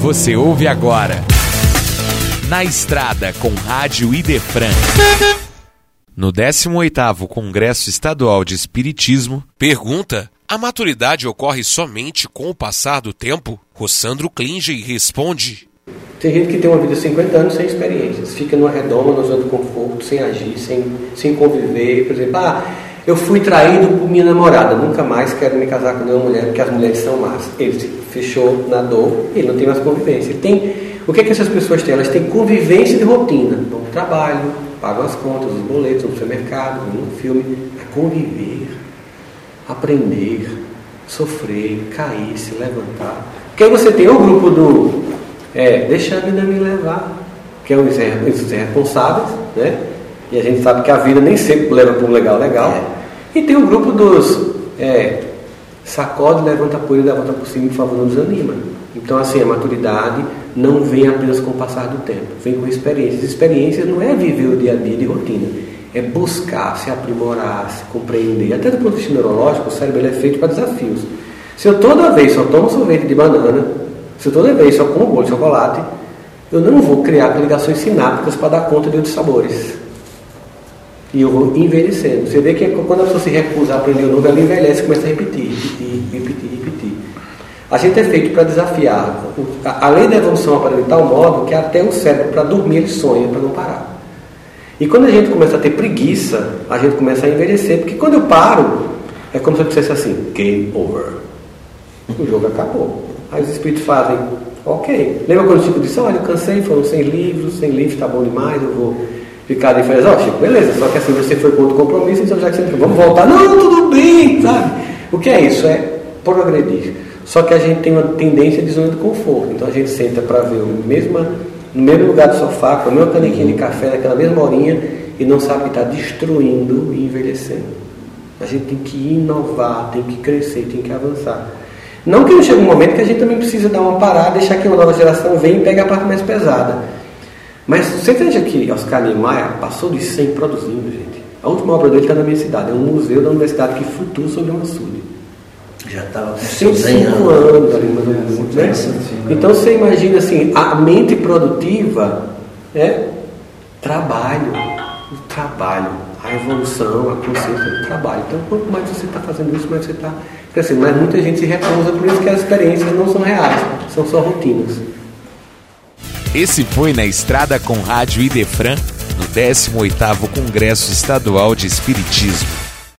Você ouve agora. Na Estrada com Rádio Idefran. No 18º Congresso Estadual de Espiritismo, pergunta: a maturidade ocorre somente com o passar do tempo? Rossandro Klinge responde: Tem gente que tem uma vida de 50 anos sem experiências, fica numa redoma, na zona de conforto, sem agir, sem, sem conviver. Por exemplo, ah, eu fui traído por minha namorada, nunca mais quero me casar com nenhuma mulher, porque as mulheres são más. Ele se fechou na dor, ele não tem mais convivência. Ele tem, o que, é que essas pessoas têm? Elas têm convivência de rotina, vão para o trabalho, pagam as contas, os boletos, no supermercado, no filme. É conviver, aprender, sofrer, cair, se levantar. Porque aí você tem o grupo do é, deixa a vida me levar, que é os responsáveis, né? E a gente sabe que a vida nem sempre leva para um legal legal. É. E tem o grupo dos é, sacode, levanta a poeira levanta por cima por favor não desanima. Então assim, a maturidade não vem apenas com o passar do tempo, vem com experiências. Experiências não é viver o dia a dia de rotina, é buscar, se aprimorar, se compreender. Até do ponto de vista neurológico, o cérebro é feito para desafios. Se eu toda vez só tomo sorvete de banana, se eu toda vez só como bolo de chocolate, eu não vou criar ligações sinápticas para dar conta de outros sabores. E eu vou envelhecendo. Você vê que quando a pessoa se recusa a aprender o novo, ela envelhece e começa a repetir, repetir, repetir, repetir. A gente é feito para desafiar. A lei da evolução aparece de tal modo que até o cérebro, para dormir, ele sonha para não parar. E quando a gente começa a ter preguiça, a gente começa a envelhecer. Porque quando eu paro, é como se eu dissesse assim: game over. O jogo acabou. Aí os espíritos fazem, ok. Lembra quando o Chico disse: olha, eu cansei, foram sem livros, sem livros, está bom demais, eu vou ficar e falar: ó, oh, Chico, beleza, só que assim você foi com outro compromisso, então já que você vamos voltar. Não, tudo bem, sabe? O que é isso? É progredir. Só que a gente tem uma tendência de zona de conforto. Então a gente senta para ver o mesmo, no mesmo lugar do sofá, com a mesma canequinha de café, naquela mesma horinha, e não sabe que está destruindo e envelhecendo. A gente tem que inovar, tem que crescer, tem que avançar. Não que não chegue um momento que a gente também precisa dar uma parada, deixar que uma nova geração venha e pegue a parte mais pesada. Mas você veja que Oscar Niemeyer passou de 100 produzindo, gente. A última obra dele está na minha cidade, é um museu da universidade que flutua sobre um açude. Já estava 105 anos ali, mais ou menos. Né? Então você imagina assim, a mente produtiva é trabalho, o trabalho, a evolução, a consciência do trabalho. Então quanto mais você está fazendo isso, mais você está crescendo. Mas muita gente se recusa, por isso que as experiências não são reais, são só rotinas. Esse foi na Estrada com Rádio Idefran, no 18º Congresso Estadual de Espiritismo.